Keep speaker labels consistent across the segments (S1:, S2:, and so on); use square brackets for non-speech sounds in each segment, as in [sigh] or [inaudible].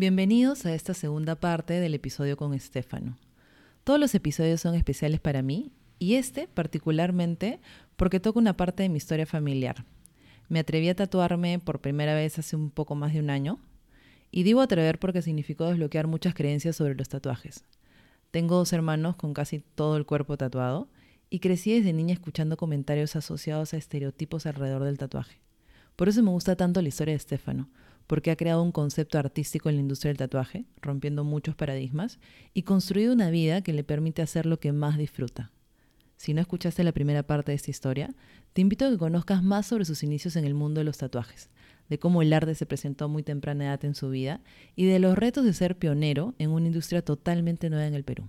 S1: Bienvenidos a esta segunda parte del episodio con Estefano. Todos los episodios son especiales para mí y este particularmente porque toca una parte de mi historia familiar. Me atreví a tatuarme por primera vez hace un poco más de un año y digo atrever porque significó desbloquear muchas creencias sobre los tatuajes. Tengo dos hermanos con casi todo el cuerpo tatuado y crecí desde niña escuchando comentarios asociados a estereotipos alrededor del tatuaje. Por eso me gusta tanto la historia de Estefano, porque ha creado un concepto artístico en la industria del tatuaje, rompiendo muchos paradigmas, y construido una vida que le permite hacer lo que más disfruta. Si no escuchaste la primera parte de esta historia, te invito a que conozcas más sobre sus inicios en el mundo de los tatuajes, de cómo el arte se presentó a muy temprana edad en su vida y de los retos de ser pionero en una industria totalmente nueva en el Perú.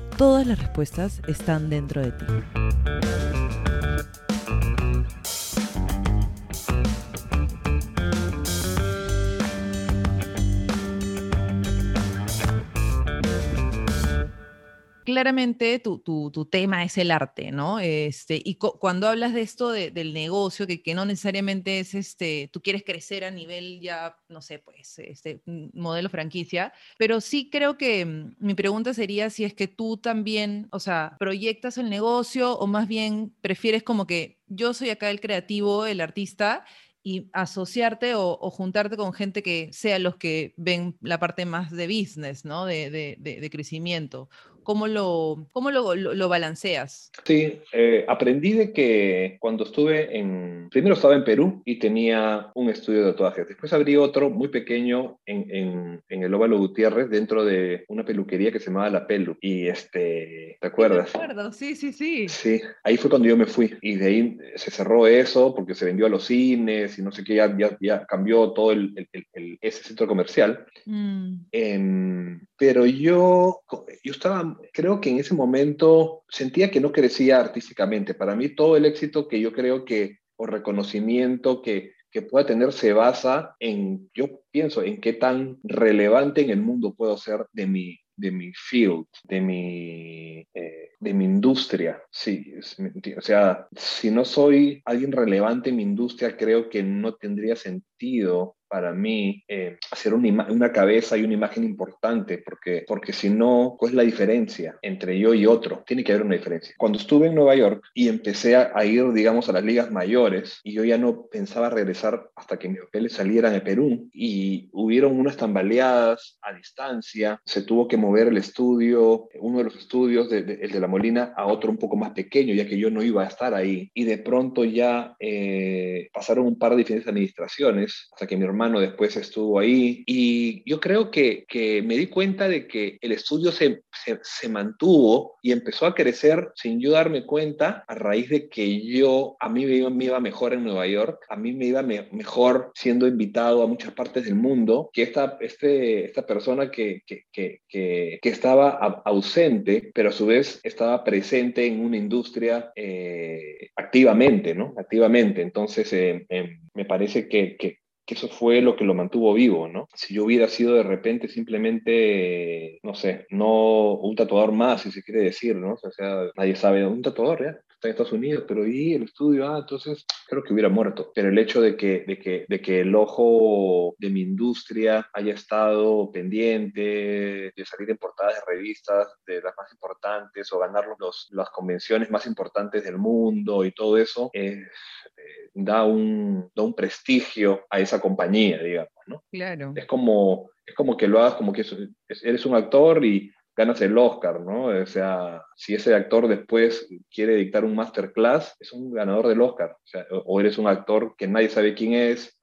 S1: todas las respuestas están dentro de ti. Claramente tu, tu, tema es el arte, ¿no? Este, y cuando hablas de esto del negocio, que, que, no necesariamente es, este, tú quieres crecer a nivel ya, no sé, pues, este modelo franquicia, pero sí creo que mm, mi pregunta sería si es que tú también, o sea, proyectas el negocio o más bien prefieres como que yo soy acá el creativo, el artista, y asociarte o, juntarte con gente que sea los que ven la parte más de business, ¿no? De, de, crecimiento. ¿Cómo lo, cómo lo, lo, balanceas?
S2: Sí, eh, aprendí de que cuando estuve en, primero estaba en Perú y tenía un estudio de tatuajes, después abrí otro muy pequeño en, en, en el Óvalo Gutiérrez dentro de una peluquería que se llamaba La Pelu. Y este, ¿te acuerdas?
S1: Sí, me acuerdo, sí, sí, sí.
S2: Sí, ahí fue cuando yo me fui y de ahí se cerró eso porque se vendió a los cines y no sé qué, ya, ya, ya cambió todo el, el, el, ese centro comercial. Mm. Eh, pero yo, yo estaba creo que en ese momento sentía que no crecía artísticamente. Para mí todo el éxito que yo creo que, o reconocimiento que, que pueda tener se basa en, yo pienso, en qué tan relevante en el mundo puedo ser de mi, de mi field, de mi, eh, de mi industria. Sí, o sea, si no soy alguien relevante en mi industria, creo que no tendría sentido para mí eh, hacer una, una, cabeza y una imagen importante, porque, porque si no, ¿cuál es la diferencia entre yo y otro? Tiene que haber una diferencia. Cuando estuve en Nueva York y empecé a, a ir, digamos, a las ligas mayores, y yo ya no pensaba regresar hasta que mis papeles salieran de Perú, y hubieron unas tambaleadas a distancia, se tuvo que mover el estudio, uno de los estudios, de, de, el de la Molina, a otro un poco más pequeño, ya que yo no iba a estar ahí, y de pronto ya eh, pasaron un par de diferentes administraciones, hasta que mi hermano después estuvo ahí y yo creo que, que me di cuenta de que el estudio se, se, se, mantuvo y empezó a crecer sin yo darme cuenta a raíz de que yo, a mí me iba, me iba mejor en Nueva York, a mí me iba me, mejor siendo invitado a muchas partes del mundo que esta, este, esta persona que, que, que, que estaba ausente, pero a su vez estaba presente en una industria eh, activamente, ¿no? Activamente. Entonces, eh, eh, me parece que, que, eso fue lo que lo mantuvo vivo, ¿no? Si yo hubiera sido de repente simplemente, no sé, no un tatuador más, si se quiere decir, ¿no? O sea, nadie sabe, un tatuador, ¿ya? Está en Estados Unidos, pero y el estudio, ah, entonces creo que hubiera muerto. Pero el hecho de que, de que, de que el ojo de mi industria haya estado pendiente, de salir en portadas de revistas de las más importantes o ganar los, las convenciones más importantes del mundo y todo eso, es da un, da un prestigio a esa compañía, digamos, ¿no?
S1: Claro.
S2: Es como, es como que lo hagas como que eres un actor y ganas el Oscar, ¿no? O sea, si ese actor después quiere dictar un masterclass, es un ganador del Oscar. O, sea, eres un actor que nadie sabe quién es,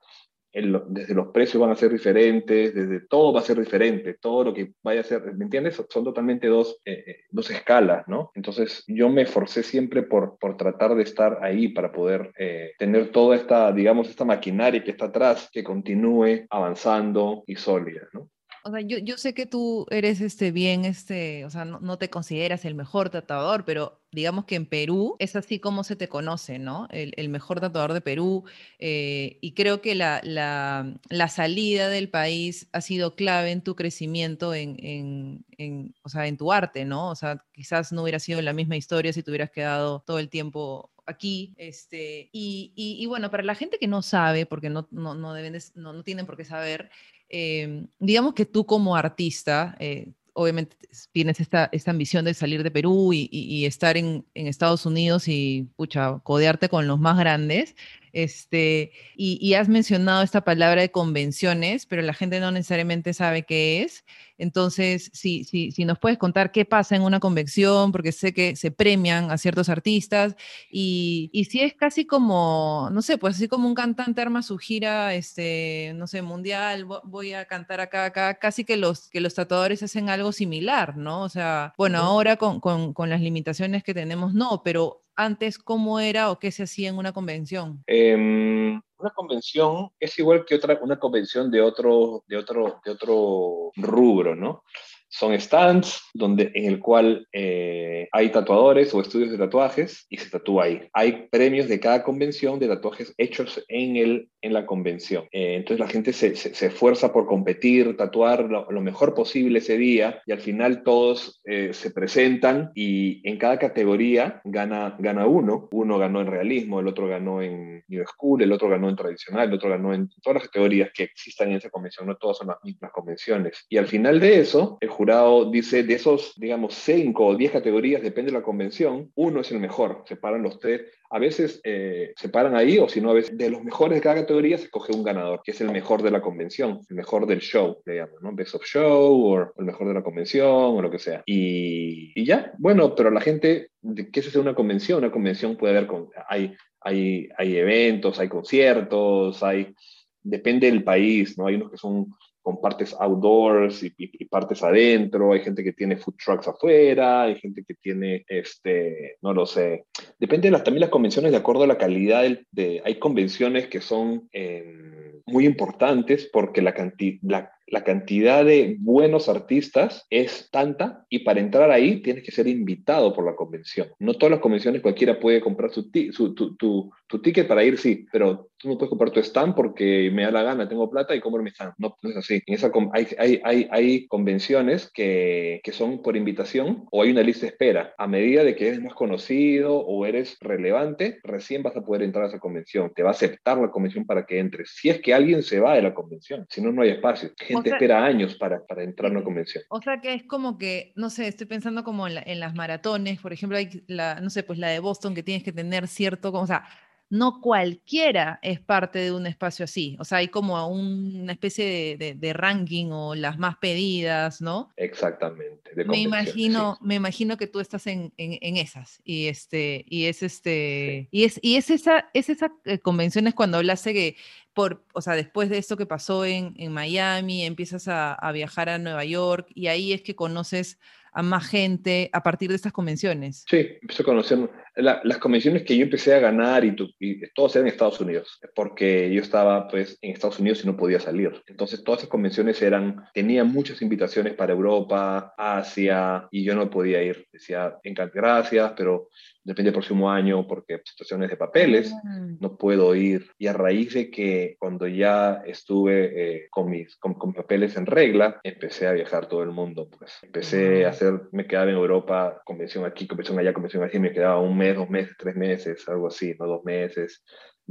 S2: desde los precios van a ser diferentes, desde todo va a ser diferente, todo lo que vaya a ser, ¿me entiendes? Son totalmente dos, eh, eh, dos escalas, ¿no? Entonces yo me esforcé siempre por, por tratar de estar ahí para poder eh, tener toda esta, digamos, esta maquinaria que está atrás, que continúe avanzando y sólida, ¿no?
S1: O sea, yo, yo sé que tú eres este bien, este, o sea, no, te consideras el mejor tatuador, pero digamos que en Perú es así como se te conoce, ¿no? El, el mejor tatuador de Perú. Eh, y creo que la, la, la, salida del país ha sido clave en tu crecimiento, en, en, en, o sea, en tu arte, ¿no? O sea, quizás no hubiera sido la misma historia si te hubieras quedado todo el tiempo aquí. Este, y, y, bueno, para la gente que no sabe, porque no, no, no, deben no, no tienen por qué saber, eh, digamos que tú como artista, eh, obviamente tienes esta, esta ambición de salir de Perú y, y, y estar en, en, Estados Unidos y, pucha, codearte con los más grandes. Este, y, y, has mencionado esta palabra de convenciones, pero la gente no necesariamente sabe qué es. Entonces, si, si, si nos puedes contar qué pasa en una convención, porque sé que se premian a ciertos artistas, y, y si es casi como, no sé, pues así como un cantante arma su gira, este, no sé, mundial, voy a cantar acá, acá, casi que los, que los tatuadores hacen algo similar, ¿no? O sea, bueno, ahora con, con, con las limitaciones que tenemos, no, pero antes cómo era o qué se hacía en una convención?
S2: Eh, una convención es igual que otra, una convención de otro, de otro, de otro rubro, ¿no? Son stands donde, en el cual eh, hay tatuadores o estudios de tatuajes y se tatúa ahí. Hay premios de cada convención de tatuajes hechos en, el, en la convención. Eh, entonces la gente se, se, se, esfuerza por competir, tatuar lo, mejor posible ese día y al final todos eh, se presentan y en cada categoría gana, gana uno. Uno ganó en realismo, el otro ganó en New School, el otro ganó en tradicional, el otro ganó en todas las categorías que existan en esa convención. No todas son las mismas convenciones. Y al final de eso, el jurado dice, de esos, digamos, cinco o diez categorías, depende de la convención, uno es el mejor. Separan los tres. A veces eh, se paran ahí, o si no, a veces de los mejores de cada categoría se coge un ganador, que es el mejor de la convención, el mejor del show, le llaman, ¿no? Best of Show, o el mejor de la convención, o lo que sea. Y, y ya, bueno, pero la gente, ¿qué es una convención? Una convención puede haber, con, hay, hay, hay eventos, hay conciertos, hay, depende del país, ¿no? Hay unos que son con partes outdoors y, partes adentro, hay gente que tiene food trucks afuera, hay gente que tiene, este, no lo sé, depende de las, también las convenciones de acuerdo a la calidad, del, de, hay convenciones que son eh, muy importantes porque la, cantidad, la, la cantidad de buenos artistas es tanta y para entrar ahí tienes que ser invitado por la convención. No todas las convenciones cualquiera puede comprar su, su tu, tu, tu, ticket para ir, sí, pero tú no puedes comprar tu stand porque me da la gana, tengo plata y compro mi stand. No, no es así. En esa, hay, hay, hay, hay convenciones que, que son por invitación o hay una lista de espera. A medida de que eres más conocido o eres relevante, recién vas a poder entrar a esa convención. Te va a aceptar la convención para que entres. Si es que alguien se va de la convención, si no, no hay espacio. Gente o sea, espera años para, para entrar a una convención.
S1: O sea que es como que, no sé, estoy pensando como en, la, en las maratones, por ejemplo, hay la, no sé, pues la de Boston que tienes que tener cierto, como, o sea, no cualquiera es parte de un espacio así. O sea, hay como una especie de, de, de ranking o las más pedidas, ¿no?
S2: Exactamente.
S1: me imagino, sí. me imagino que tú estás en, en, en, esas. Y este, y es este, sí. y es, y es esa, es esa eh, convención es cuando hablaste que por, o sea, después de esto que pasó en, en Miami, empiezas a, a viajar a Nueva York y ahí es que conoces a más gente a partir de estas convenciones?
S2: Sí, empecé a conocer la, las convenciones que yo empecé a ganar y, tu, y todos eran en Estados Unidos, porque yo estaba pues en Estados Unidos y no podía salir. Entonces todas esas convenciones eran, tenía muchas invitaciones para Europa, Asia, y yo no podía ir. Decía, gracias, pero depende del próximo año porque situaciones de papeles, mm. no puedo ir. Y a raíz de que cuando ya estuve eh, con, mis, con, con, papeles en regla, empecé a viajar todo el mundo. Pues empecé mm. a hacer, me quedaba en Europa, convención aquí, convención allá, convención aquí, me quedaba un mes, dos meses, tres meses, algo así, no dos meses,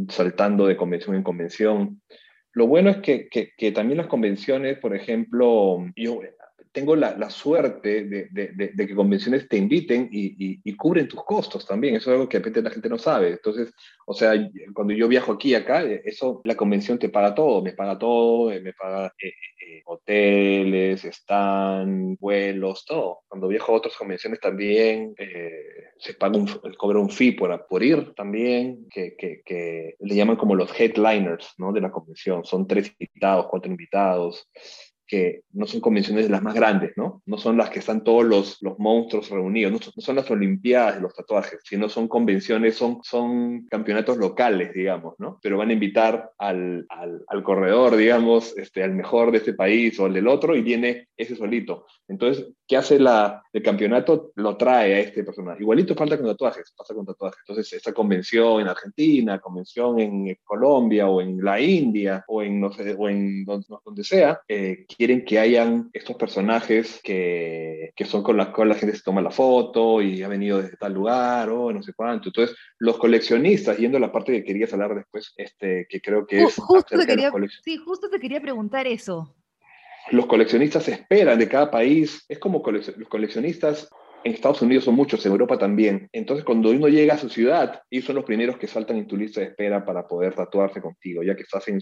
S2: saltando de convención en convención. Lo bueno es que, que, que también las convenciones, por ejemplo, yo tengo la, suerte de, que convenciones te inviten y, cubren tus costos también. Eso es algo que a veces la gente no sabe. Entonces, o sea, cuando yo viajo aquí y acá, eso, la convención te paga todo, me paga todo, me paga hoteles, están, vuelos, todo. Cuando viajo a otras convenciones también se paga un, cobra un fee por, por ir también, que, que, que, le llaman como los headliners ¿no? de la convención. Son tres invitados, cuatro invitados que no son convenciones de las más grandes, ¿no? No son las que están todos los, los monstruos reunidos, no son, las Olimpiadas de los tatuajes, sino son convenciones, son, son campeonatos locales, digamos, ¿no? Pero van a invitar al, al, al corredor, digamos, este, al mejor de este país o al del otro y viene ese solito. Entonces, ¿qué hace la, el campeonato? Lo trae a este personaje. Igualito falta con tatuajes, pasa con tatuajes. Entonces, esta convención en Argentina, convención en Colombia o en la India o en, no sé, o en donde, donde sea, eh, quieren que hayan estos personajes que, que son con las cuales la gente se toma la foto y ha venido desde tal lugar o no sé cuánto. Entonces, los coleccionistas, yendo a la parte que querías hablar después, este, que creo que es...
S1: Justo te quería, sí, justo te quería preguntar eso.
S2: Los coleccionistas esperan de cada país, es como los coleccionistas en Estados Unidos son muchos, en Europa también. Entonces, cuando uno llega a su ciudad, ellos son los primeros que saltan en tu lista de espera para poder tatuarse contigo, ya que estás en,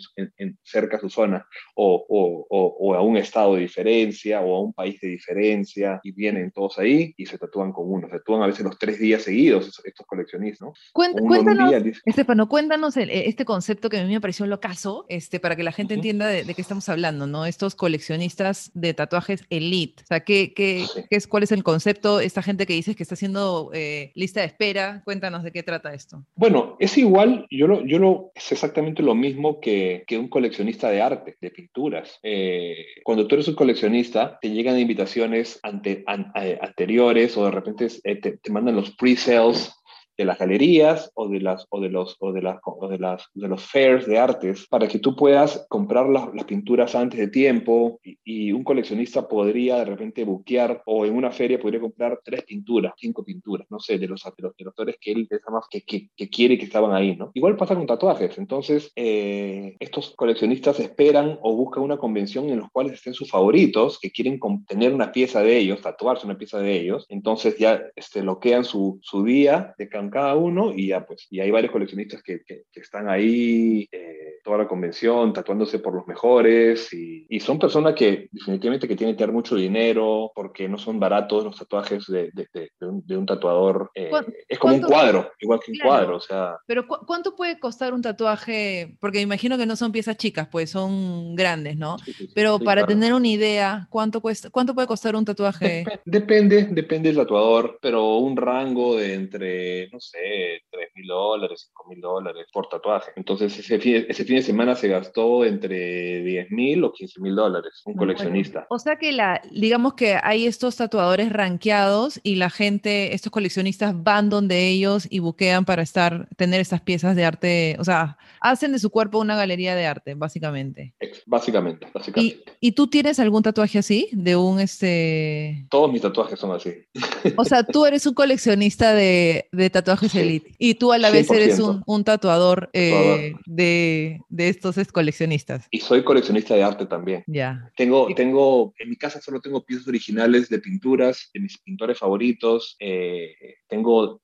S2: cerca a su zona, o, o, o, a un estado de diferencia, o a un país de diferencia, y vienen todos ahí y se tatúan con uno. Se tatúan a veces los tres días seguidos estos coleccionistas, ¿no?
S1: cuéntanos, Estefano, cuéntanos este concepto que a mí me pareció locazo, este, para que la gente entienda de, qué estamos hablando, ¿no? Estos coleccionistas de tatuajes elite. O sea, ¿qué, qué, qué es, ¿cuál es el concepto? Esta gente que dices que está haciendo eh, lista de espera. Cuéntanos de qué trata esto.
S2: Bueno, es igual, yo lo, yo lo, es exactamente lo mismo que, que un coleccionista de arte, de pinturas. Eh, cuando tú eres un coleccionista, te llegan invitaciones ante, eh, anteriores o de repente te, te mandan los pre-sales de las galerías o de las o de los o de las o de las de los fairs de artes para que tú puedas comprar las, las pinturas antes de tiempo y, un coleccionista podría de repente buquear o en una feria podría comprar tres pinturas cinco pinturas no sé de los de los, autores que él más que, que, que, quiere que estaban ahí no igual pasa con tatuajes entonces eh, estos coleccionistas esperan o buscan una convención en los cuales estén sus favoritos que quieren tener una pieza de ellos tatuarse una pieza de ellos entonces ya este bloquean su, su día de cada uno y ya pues, y hay varios coleccionistas que, que, están ahí eh, toda la convención tatuándose por los mejores y, y, son personas que definitivamente que tienen que dar mucho dinero porque no son baratos los tatuajes de, de, de, un, tatuador. Eh, es como un cuadro, igual que un cuadro, o sea.
S1: Pero ¿cuánto puede costar un tatuaje? Porque me imagino que no son piezas chicas, pues son grandes, ¿no? Pero para tener una idea, ¿cuánto, cuesta, ¿cuánto puede costar un tatuaje?
S2: Depende, depende del tatuador, pero un rango de entre, no sé, 3 mil dólares, 5 mil dólares por tatuaje. Entonces ese fin, ese fin de semana se gastó entre 10 mil o 15 mil dólares, un coleccionista.
S1: O sea que la, digamos que hay estos tatuadores rankeados y la gente, estos coleccionistas van donde ellos y buquean para estar, tener estas piezas de arte, o sea, hacen de su cuerpo una galería de arte, básicamente.
S2: Básicamente, básicamente.
S1: ¿Y, ¿Y, tú tienes algún tatuaje así? De un este.
S2: Todos mis tatuajes son así.
S1: O sea, tú eres un coleccionista de, de tatuajes tatuajes elite. Y tú a la vez eres un, tatuador, eh, de, de, estos coleccionistas.
S2: Y soy coleccionista de arte también.
S1: Ya.
S2: Tengo, tengo, en mi casa solo tengo piezas originales de pinturas de mis pintores favoritos. Eh, tengo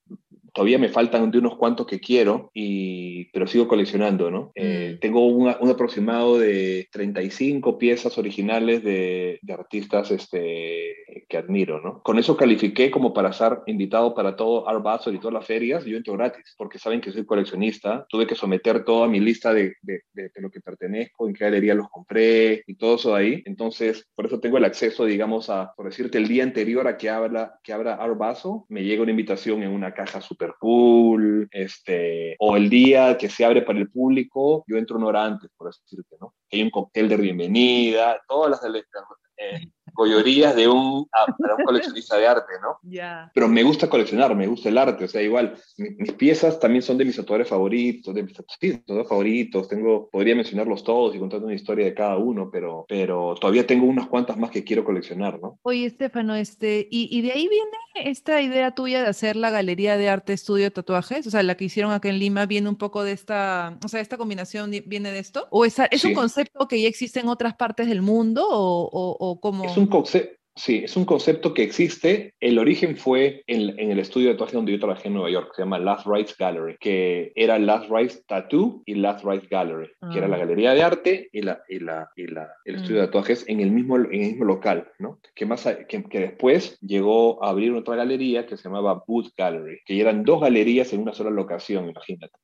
S2: todavía me faltan de unos cuantos que quiero, y, pero sigo coleccionando, ¿no? Eh, mm. tengo un aproximado de 35 piezas originales de, de, artistas este, que admiro, ¿no? Con eso califiqué como para estar invitado para todo Art Basel y todas las ferias, yo entro gratis, porque saben que soy coleccionista, tuve que someter toda mi lista de, de, de, lo que pertenezco, en qué galería los compré y todo eso ahí, entonces por eso tengo el acceso, digamos, a, por decirte, el día anterior a que abra, que abra Art Basel, me llega una invitación en una caja súper Pool, este, o el día que se abre para el público, yo entro una hora antes, por así decirte, ¿no? Hay un cóctel de bienvenida, todas las, eh, goyorías de un, para un coleccionista de arte, ¿no? [laughs]
S1: Ya.
S2: Pero me gusta coleccionar, me gusta el arte, o sea, igual, mis, piezas también son de mis autores favoritos, de mis autores favoritos, tengo, podría mencionarlos todos y contar una historia de cada uno, pero, pero todavía tengo unas cuantas más que quiero coleccionar, ¿no?
S1: Oye, Estefano, este, y, y de ahí viene esta idea tuya de hacer la galería de arte estudio de tatuajes, o sea, la que hicieron acá en Lima, viene un poco de esta, o sea, esta combinación viene de esto, o es, es un concepto que ya existe en otras partes del mundo, o, o, o cómo...
S2: Es un concepto Sí, es un concepto que existe. El origen fue en, el estudio de tatuaje donde yo trabajé en Nueva York, se llama Last Rights Gallery, que era Last Rights Tattoo y Last Rights Gallery, que era la ah. galería de arte y, la, y, la, y la, el estudio de mm. tatuajes en el mismo, en el mismo local, ¿no? Que, más, que, que, después llegó a abrir otra galería que se llamaba Booth Gallery, que eran dos galerías en una sola locación, imagínate.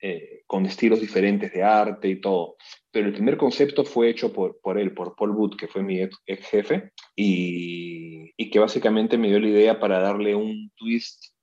S2: Eh, con estilos diferentes de arte y todo. Pero el primer concepto fue hecho por, por él, por Paul Wood, que fue mi ex, jefe, y, y, que básicamente me dio la idea para darle un twist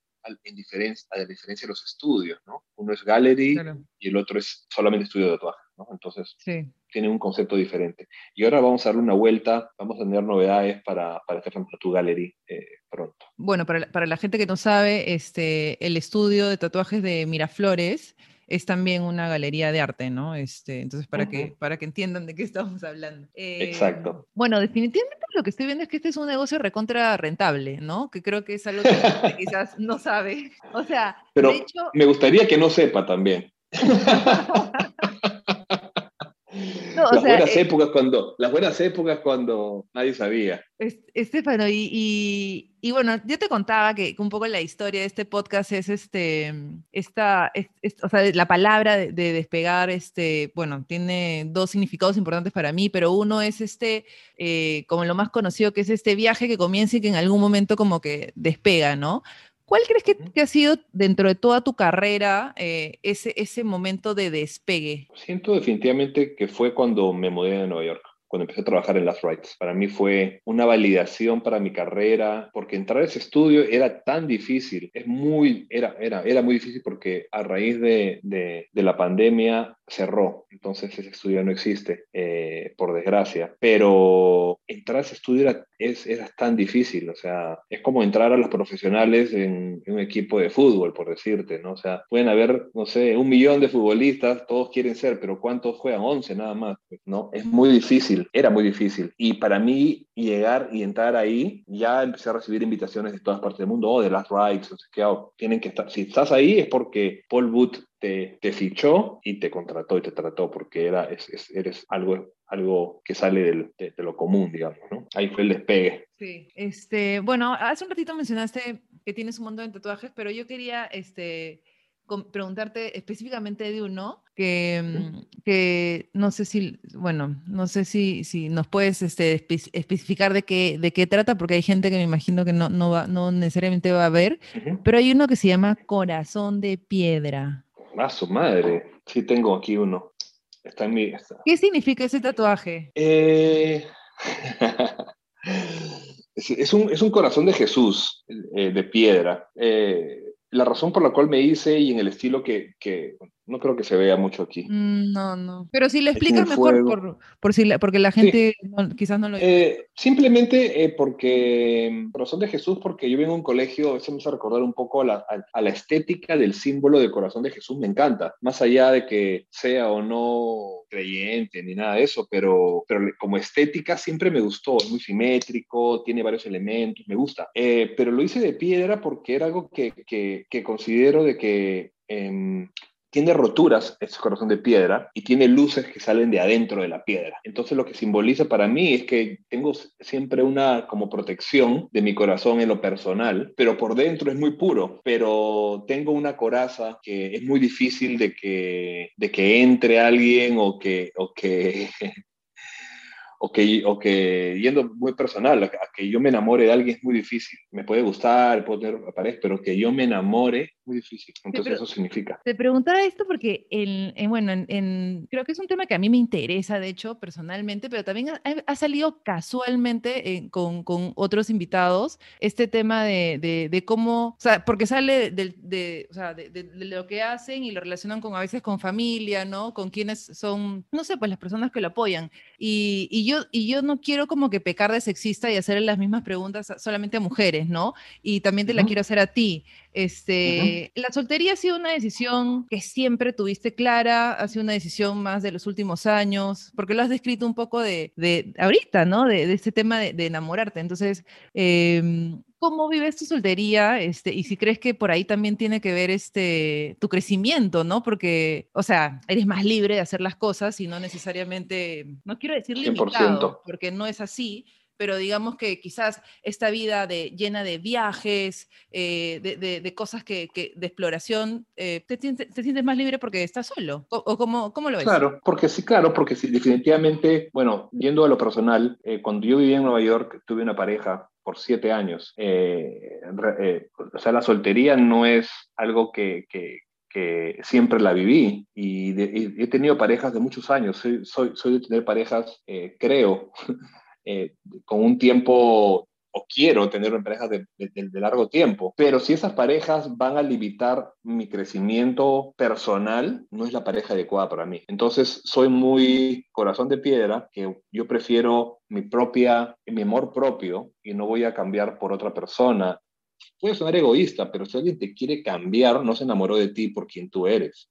S2: en diferencia, a la diferencia de los estudios, ¿no? Uno es gallery y el otro es solamente estudio de tatuaje, ¿no? Entonces, sí. tiene un concepto diferente. Y ahora vamos a darle una vuelta, vamos a tener novedades para, para hacer tu gallery eh, pronto.
S1: Bueno, para, para, la gente que no sabe, este, el estudio de tatuajes de Miraflores es también una galería de arte, ¿no? Este, entonces, para, que, para que entiendan de qué estamos hablando.
S2: Exacto.
S1: Em, bueno, definitivamente lo que estoy viendo es que este es un negocio recontra rentable, ¿no? Que creo que es algo que [laughs] quizás no sabe. O sea,
S2: Pero me gustaría que no sepa también. [laughs] [laughs] las buenas eh, épocas cuando, las buenas épocas cuando nadie sabía.
S1: Estefano, y, y, bueno, yo te contaba que, un poco la historia de este podcast es este, esta, o sea, la palabra de, despegar, este, bueno, tiene dos significados importantes para mí, pero uno es este, eh, como lo más conocido, que es este viaje que comienza y que en algún momento como que despega, ¿no? ¿Cuál crees que, ha sido dentro de toda tu carrera eh, ese, ese momento de despegue?
S2: Siento definitivamente que fue cuando me mudé de Nueva York cuando empecé a trabajar en las Rights. Para mí fue una validación para mi carrera, porque entrar a ese estudio era tan difícil, es muy, era, era, era muy difícil porque a raíz de, de, la pandemia cerró, entonces ese estudio no existe, eh, por desgracia, pero entrar a ese estudio era, es, era tan difícil, o sea, es como entrar a los profesionales en, un equipo de fútbol, por decirte, ¿no? O sea, pueden haber, no sé, un millón de futbolistas, todos quieren ser, pero ¿cuántos juegan? 11 nada más, ¿no? Es muy difícil era muy difícil. Y para mí llegar y entrar ahí, ya empecé a recibir invitaciones de todas partes del mundo, o oh, de Last Rights, o sea, que oh, tienen que estar, si estás ahí es porque Paul Wood te, te, fichó y te contrató y te trató, porque era, es, eres algo, algo que sale del, de, lo común, digamos, ¿no? Ahí fue el despegue.
S1: Sí, este, bueno, hace un ratito mencionaste que tienes un montón de tatuajes, pero yo quería, este, preguntarte específicamente de uno que, mm, que no sé si, bueno, no sé si, si nos puedes este, especificar de qué, de qué trata, porque hay gente que me imagino que no, no, va, no necesariamente va a ver, pero hay uno que se llama Corazón de Piedra.
S2: Ah, su madre. Sí, tengo aquí uno. Está en mi.
S1: ¿Qué significa ese tatuaje?
S2: Eh... [laughs] es, un, es, un, corazón de Jesús, eh, de piedra. Eh, la razón por la cual me hice y en el estilo que, que no creo que se vea mucho aquí.
S1: Mm, no, no. Pero si le explicas mejor, por, por, si porque la gente quizás no lo...
S2: Eh, simplemente eh, porque, corazón de Jesús, porque yo vengo a un colegio, a veces me hace recordar un poco a la, a, la, estética del símbolo del corazón de Jesús, me encanta. Más allá de que sea o no creyente ni nada de eso, pero, pero como estética siempre me gustó, es muy simétrico, tiene varios elementos, me gusta. Eh, pero lo hice de piedra porque era algo que, que, que considero de que... Tiene roturas ese corazón de piedra y tiene luces que salen de adentro de la piedra. Entonces lo que simboliza para mí es que tengo siempre una como protección de mi corazón en lo personal, pero por dentro es muy puro, pero tengo una coraza que es muy difícil de que, de que entre alguien o que, o que [laughs] o que, o que yendo muy personal, a que yo me enamore de alguien es muy difícil. Me puede gustar, puedo tener pareja, pero que yo me enamore muy difícil. Entonces eso significa.
S1: Te preguntaba esto porque, en, bueno, en, creo que es un tema que a mí me interesa, de hecho, personalmente, pero también ha, salido casualmente eh, con, con, otros invitados este tema de, de, cómo, o sea, porque sale de, de, o sea, de, lo que hacen y lo relacionan con a veces con familia, ¿no? Con quienes son, no sé, pues las personas que lo apoyan. Y, y yo, y yo no quiero como que pecar de sexista y hacerle las mismas preguntas solamente a mujeres, ¿no? Y también te la quiero hacer a ti. Este, La soltería ha sido una decisión que siempre tuviste clara, ha sido una decisión más de los últimos años, porque lo has descrito un poco de, de ahorita, ¿no? De, de este tema de, de enamorarte. Entonces, eh, ¿cómo vives tu soltería? Este, y si crees que por ahí también tiene que ver este, tu crecimiento, ¿no? Porque, o sea, eres más libre de hacer las cosas y no necesariamente, no quiero decir limitado, porque no es así, pero digamos que quizás esta vida de, llena de viajes, eh, de, cosas que, de exploración, eh, te, te, sientes más libre porque estás solo. ¿O, cómo, cómo, lo ves?
S2: Claro, porque sí, claro, porque sí, definitivamente, bueno, yendo a lo personal, eh, cuando yo vivía en Nueva York, tuve una pareja por siete años. o sea, la soltería no es algo que, que, siempre la viví y, he tenido parejas de muchos años. Soy, soy, de tener parejas, creo, [laughs] eh, con un tiempo o quiero tener parejas de, de, largo tiempo. Pero si esas parejas van a limitar mi crecimiento personal, no es la pareja adecuada para mí. Entonces, soy muy corazón de piedra, que yo prefiero mi propia, mi amor propio y no voy a cambiar por otra persona. Puede sonar egoísta, pero si alguien te quiere cambiar, no se enamoró de ti por quien tú eres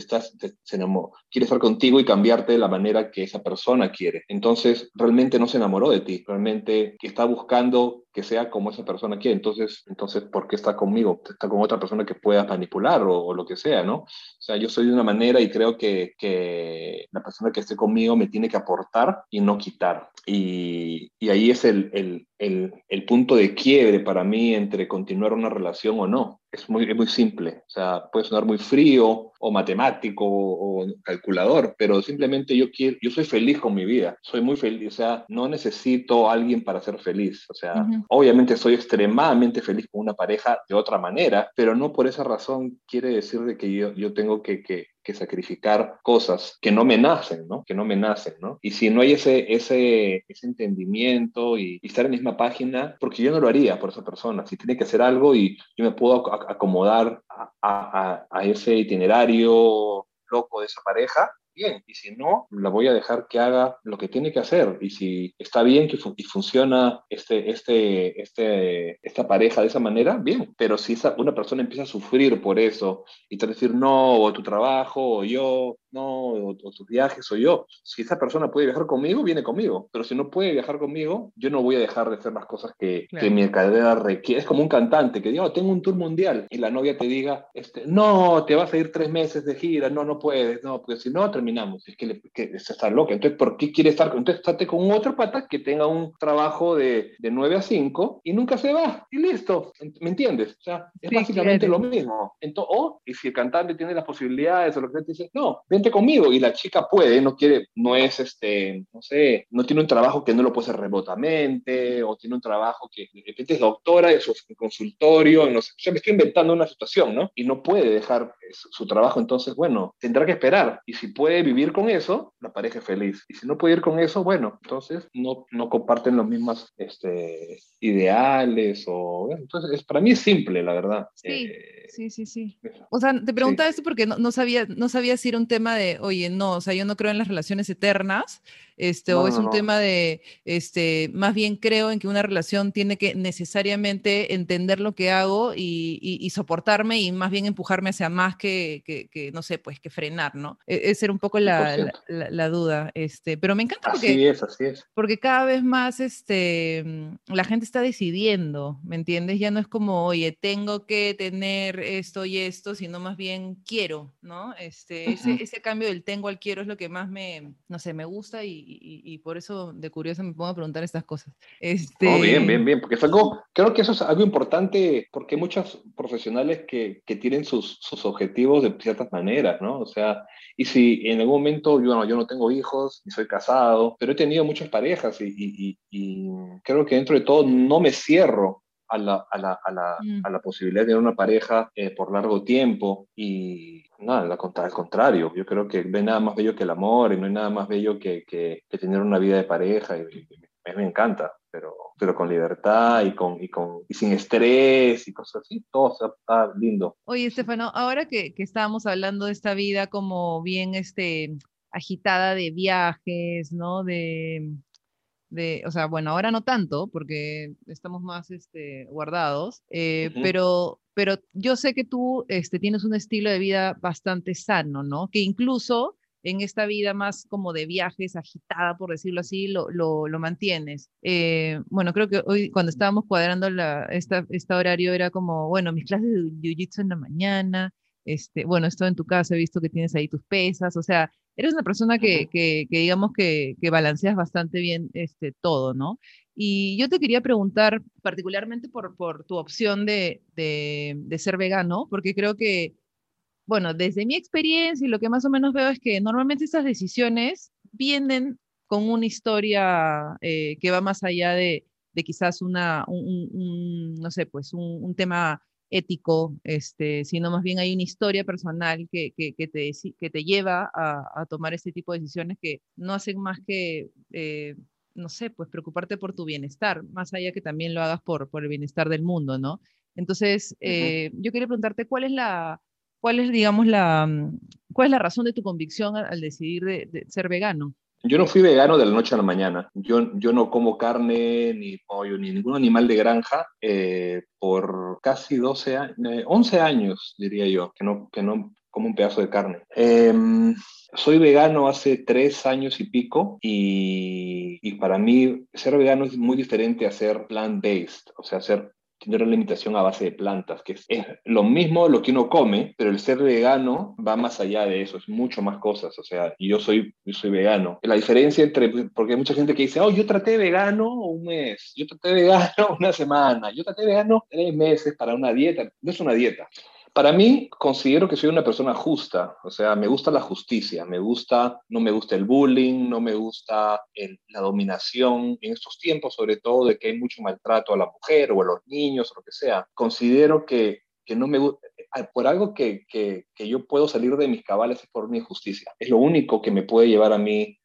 S2: estás, se enamoró, quiere estar contigo y cambiarte de la manera que esa persona quiere. Entonces, realmente no se enamoró de ti, realmente está buscando que sea como esa persona quiere. Entonces, entonces ¿por qué está conmigo? Está con otra persona que puedas manipular o, lo que sea, ¿no? O sea, yo soy de una manera y creo que, que la persona que esté conmigo me tiene que aportar y no quitar. Y, y ahí es el, el, el, el, punto de quiebre para mí entre continuar una relación o no. Es muy, es muy simple. O sea, puede sonar muy frío o matemático o, calculador, pero simplemente yo quiero, yo soy feliz con mi vida. Soy muy feliz. O sea, no necesito a alguien para ser feliz. O sea, Obviamente soy extremadamente feliz con una pareja de otra manera, pero no por esa razón quiere decir de que yo, yo tengo que, que, que sacrificar cosas que no me nacen, ¿no? Que no me nacen, ¿no? Y si no hay ese, ese, ese entendimiento y, estar en la misma página, porque yo no lo haría por esa persona. Si tiene que hacer algo y yo me puedo acomodar a, a, a ese itinerario loco de esa pareja, bien, y si no, la voy a dejar que haga lo que tiene que hacer. Y si está bien que y funciona este, este, este, esta pareja de esa manera, bien. Pero si esa, una persona empieza a sufrir por eso y te decir no, o tu trabajo, o yo, no, o, tus viajes, o yo, si esa persona puede viajar conmigo, viene conmigo. Pero si no puede viajar conmigo, yo no voy a dejar de hacer las cosas que, que mi carrera requiere. Es como un cantante que diga, oh, tengo un tour mundial y la novia te diga, este, no, te vas a ir tres meses de gira, no, no puedes, no, porque si no, terminamos. Es que, le, que está loca. Entonces, ¿por qué quiere estar? Entonces, estate con otro pata que tenga un trabajo de, de 9 a 5 y nunca se va. Y listo. ¿Me entiendes? O sea, es básicamente lo mismo. Entonces, o, y si el cantante tiene las posibilidades o lo que te dice, no, conmigo. Y la chica puede, no quiere, no es este, no sé, no tiene un trabajo que no lo puede hacer remotamente o tiene un trabajo que de repente es doctora de su consultorio, no sé. O sea, me estoy inventando una situación, ¿no? Y no puede dejar su, su trabajo. Entonces, bueno, tendrá que esperar. Y si puede vivir con eso, la pareja es feliz. Y si no puede ir con eso, bueno, entonces no, no comparten los mismos este, ideales o... entonces, para mí es simple, la verdad.
S1: Sí, eh, sí, sí, sí. O sea, te preguntaba esto porque no, no, sabía, no sabía si era un tema de, oye, no, o sea, yo no creo en las relaciones eternas, este, o es un tema de, este, más bien creo en que una relación tiene que necesariamente entender lo que hago y, y, soportarme y más bien empujarme hacia más que, que, que, no sé, pues que frenar, ¿no? E, ese era un poco la, la, duda, este, pero me encanta porque,
S2: así es, así es.
S1: porque cada vez más, este, mm, la gente está decidiendo, ¿me entiendes? Ya no es como, oye, tengo que tener esto y esto, sino más bien quiero, ¿no? Este, ese, ese cambio del tengo al quiero es lo que más me, no sé, me gusta y, y, por eso de curioso me pongo a preguntar estas cosas. Este...
S2: bien, bien, bien, porque es algo, creo que eso es algo importante porque hay muchos profesionales que, que tienen sus, sus, objetivos de ciertas maneras, ¿no? O sea, y si en algún momento yo no, yo no tengo hijos, ni soy casado, pero he tenido muchas parejas y, y, y creo que dentro de todo no me cierro a la, a, la, a, la, mm. a la, posibilidad de tener una pareja eh, por largo tiempo y nada, al contrario, yo creo que no hay nada más bello que el amor y no hay nada más bello que, que, tener una vida de pareja y, me, me encanta, pero, pero con libertad y, con, y, con, y sin estrés y cosas así, todo está lindo.
S1: Oye, Estefano, ahora que, que estábamos hablando de esta vida como bien este, agitada de viajes, ¿no? De, de, o sea, bueno, ahora no tanto, porque estamos más este, guardados, eh, pero, pero yo sé que tú este, tienes un estilo de vida bastante sano, ¿no? Que incluso en esta vida más como de viajes, agitada, por decirlo así, lo, lo, lo mantienes. Eh, bueno, creo que hoy cuando estábamos cuadrando la, esta, este horario era como, bueno, mis clases de Jiu-Jitsu en la mañana, este, bueno, esto en tu casa, he visto que tienes ahí tus pesas, o sea, eres una persona que, que, digamos que, que, balanceas bastante bien este, todo, ¿no? Y yo te quería preguntar particularmente por, por tu opción de, de, de, ser vegano, porque creo que, bueno, desde mi experiencia y lo que más o menos veo es que normalmente estas decisiones vienen con una historia eh, que va más allá de, de quizás una, un, no sé, pues un, un, tema ético, este, sino más bien hay una historia personal que, que, que te, que te lleva a, a, tomar este tipo de decisiones que no hacen más que, eh, no sé, pues preocuparte por tu bienestar, más allá que también lo hagas por, por el bienestar del mundo, ¿no? Entonces, eh, yo quería preguntarte cuál es la, cuál es, digamos, la, mm, cuál es la razón de tu convicción al, decidir de ser vegano.
S2: Yo no fui vegano de la noche a la mañana. Yo, yo no como carne, ni pollo, ni ningún animal de granja eh, por casi 12 años, 11 años, diría yo, que no, que no como un pedazo de carne. Em, soy vegano hace tres años y pico y, y, para mí ser vegano es muy diferente a ser plant-based, o sea, ser tener una alimentación a base de plantas, que es, lo mismo lo que uno come, pero el ser vegano va más allá de eso, es mucho más cosas, o sea, yo soy, yo soy vegano. La diferencia entre, porque hay mucha gente que dice, oh, yo traté vegano un mes, yo traté vegano [laughs] una semana, yo traté vegano tres meses para una dieta, no es una dieta, para mí, considero que soy una persona justa, o sea, me gusta la justicia, me gusta, no me gusta el bullying, no me gusta la dominación, en estos tiempos sobre todo de que hay mucho maltrato a la mujer o a los niños o lo que sea. Considero que, que no me eh, por algo que, que, que, yo puedo salir de mis cabales es por mi justicia. Es lo único que me puede llevar a mí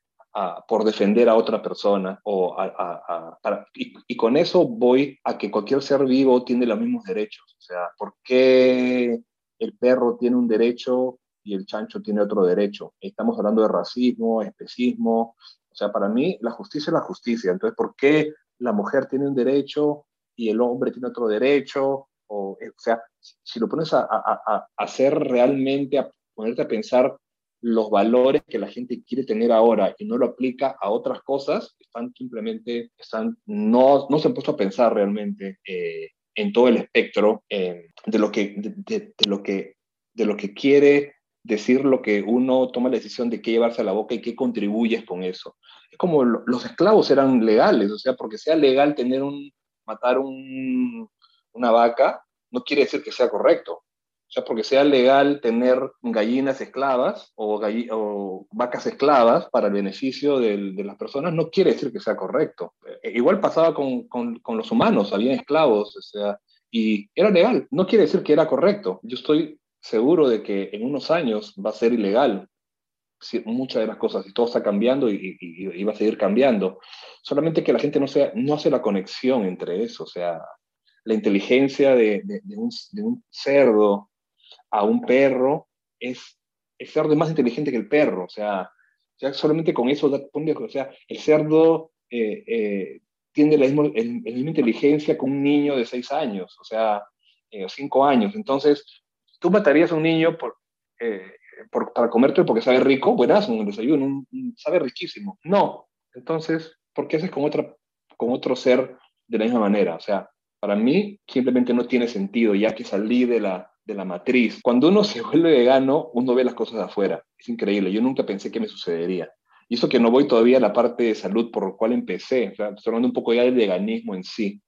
S2: por defender a otra persona o a, y, y, con eso voy a que cualquier ser vivo tiene los mismos derechos. O sea, ¿por qué el perro tiene un derecho y el chancho tiene otro derecho? Estamos hablando de racismo, especismo. O sea, para mí la justicia es la justicia. Entonces, ¿por qué la mujer tiene un derecho y el hombre tiene otro derecho? O, o sea, si lo pones a, a, a hacer realmente, a ponerte a pensar los valores que la gente quiere tener ahora y no lo aplica a otras cosas, están simplemente, están, no, no se han puesto a pensar realmente eh, en todo el espectro de, lo que, de, lo que, de lo que quiere decir lo que uno toma la decisión de qué llevarse a la boca y qué contribuyes con eso. Es como los esclavos eran legales, o sea, porque sea legal tener un, matar un, una vaca, no quiere decir que sea correcto. O sea, porque sea legal tener gallinas esclavas o, o vacas esclavas para el beneficio de, de, las personas, no quiere decir que sea correcto. Eh, igual pasaba con, con, con, los humanos, habían esclavos, o sea, y era legal, no quiere decir que era correcto. Yo estoy seguro de que en unos años va a ser ilegal muchas de las cosas y todo está cambiando y, y, y, va a seguir cambiando. Solamente que la gente no, sea, no hace la conexión entre eso, o sea, la inteligencia de, de, de, un, de un, cerdo a un perro es, es cerdo más inteligente que el perro, o sea, ya solamente con eso, o sea, el cerdo eh, eh, tiene la misma, inteligencia que un niño de seis años, o sea, eh, cinco años. Entonces, tú matarías a un niño por, eh, por, para comerte porque sabe rico, buenas, un desayuno, sabe riquísimo. No, entonces, ¿por qué haces con, otra, con otro ser de la misma manera? O sea, para mí simplemente no tiene sentido, ya que salí de la, de la matriz. Cuando uno se vuelve vegano, uno ve las cosas de afuera. Es increíble. Yo nunca pensé que me sucedería. Y eso que no voy todavía a la parte de salud por la cual empecé. O estoy hablando un poco ya del veganismo en sí.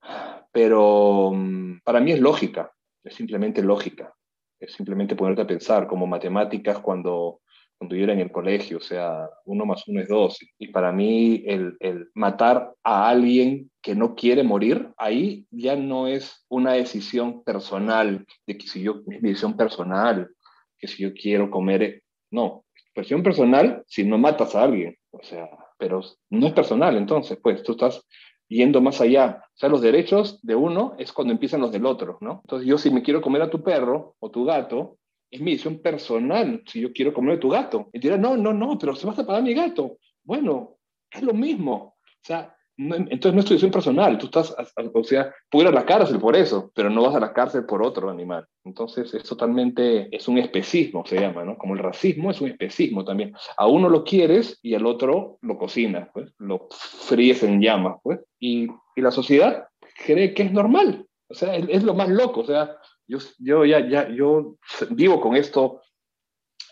S2: Pero mm, para mí es lógica. Es simplemente lógica. Es simplemente ponerte a pensar, como matemáticas cuando cuando yo era en el colegio, o sea, uno más uno es dos. Y para mí el, el, matar a alguien que no quiere morir, ahí ya no es una decisión personal, de que si yo, mi decisión personal, que si yo quiero comer, no, decisión personal si no matas a alguien, o sea, pero no es personal, entonces, pues tú estás yendo más allá. O sea, los derechos de uno es cuando empiezan los del otro, ¿no? Entonces yo si me quiero comer a tu perro o tu gato, es mi decisión personal si yo quiero comer tu gato. Y dirá, no, no, no, pero se vas a pagar mi gato. Bueno, es lo mismo. O sea, entonces no es tu decisión personal. Tú estás, o sea, puedes ir a la cárcel por eso, pero no vas a la cárcel por otro animal. Entonces es totalmente, es un especismo, se llama, ¿no? Como el racismo es un especismo también. A uno lo quieres y al otro lo cocinas, pues, lo fríes en llamas, pues. Y, y la sociedad cree que es normal. O sea, es, es lo más loco. O sea, yo, yo ya, ya, yo vivo con esto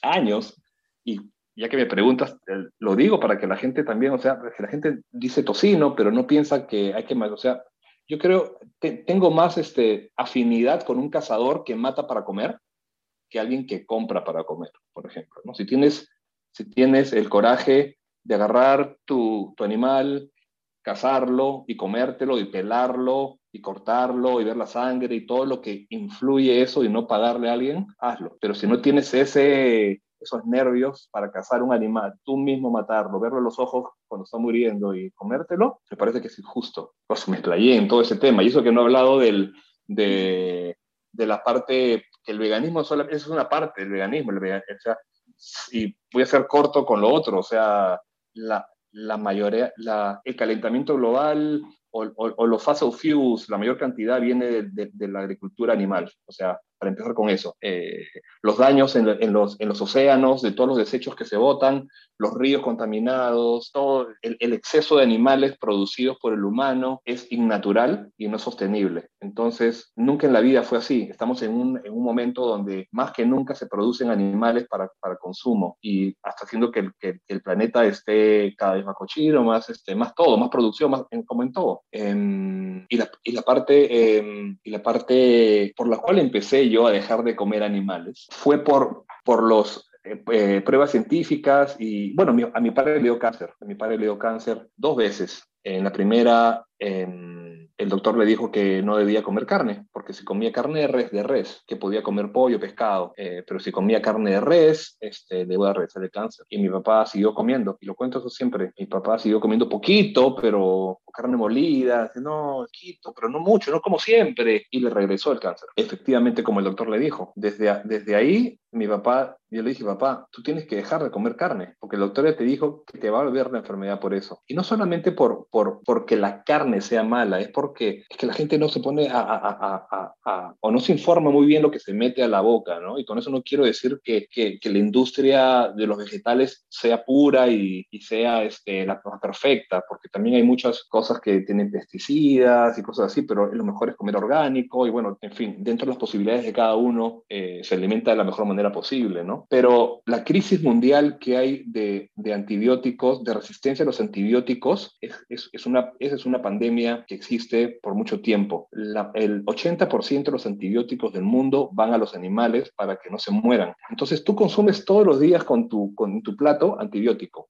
S2: años y ya que me preguntas, lo digo para que la gente también, o sea, que la gente dice tocino, pero no piensa que hay que o sea, yo creo, tengo más este, afinidad con un cazador que mata para comer que alguien que compra para comer, por ejemplo. ¿no? Si, tienes, si tienes el coraje de agarrar tu, tu animal, cazarlo y comértelo y pelarlo y cortarlo y ver la sangre y todo lo que influye eso y no pagarle a alguien, hazlo. Pero si no tienes ese, esos nervios para cazar un animal, tú mismo matarlo, verlo en los ojos cuando está muriendo y comértelo, me parece que es injusto. Pues me explayé en todo ese tema y eso que no he hablado del, de, de la parte, que el veganismo solo, es una parte del veganismo, el o sea, y voy a ser corto con lo otro, o sea, la, la mayoría, el calentamiento global o, o, los fossil la mayor cantidad viene de, de, la agricultura animal. O sea, para empezar con eso, eh, los daños en, en, los, en los océanos, de todos los desechos que se botan, los ríos contaminados, todo el, el, exceso de animales producidos por el humano es innatural y no sostenible. Entonces, nunca en la vida fue así. Estamos en un, en un momento donde más que nunca se producen animales para, para consumo y hasta haciendo que el, que el, planeta esté cada vez más cochino, más, este, más todo, más producción, más, como en todo. Eh, y, la, y, la, parte, eh, y la parte por la cual empecé yo a dejar de comer animales fue por, por los eh, eh, pruebas científicas y, bueno, mi, a mi padre le dio cáncer, a mi padre le dio cáncer dos veces. En la primera, eh, el doctor le dijo que no debía comer carne, porque si comía carne de res, de res, que podía comer pollo, pescado, eh, pero si comía carne de res, este, a regresar el cáncer. Y mi papá siguió comiendo, y lo cuento eso siempre, mi papá siguió comiendo poquito, pero carne molida, no, poquito, pero no mucho, no como siempre, y le regresó el cáncer. Efectivamente, como el doctor le dijo, desde, desde ahí mi papá, yo le dije, papá, tú tienes que dejar de comer carne, porque el doctor ya te dijo que te va a volver la enfermedad por eso. Y no solamente por, por, porque la carne sea mala, es porque es que la gente no se pone a, a, a, o no se informa muy bien lo que se mete a la boca, ¿no? Y con eso no quiero decir que, que, que la industria de los vegetales sea pura y, y sea este, la perfecta, porque también hay muchas cosas que tienen pesticidas y cosas así, pero lo mejor es comer orgánico y bueno, en fin, dentro de las posibilidades de cada uno eh, se alimenta de la mejor manera posible, ¿no? Pero la crisis mundial que hay de, de antibióticos, de resistencia a los antibióticos, es, es, es una, esa es una pandemia que existe por mucho tiempo. La, el 80% de los antibióticos del mundo van a los animales para que no se mueran. Entonces tú consumes todos los días con tu, con tu plato antibiótico.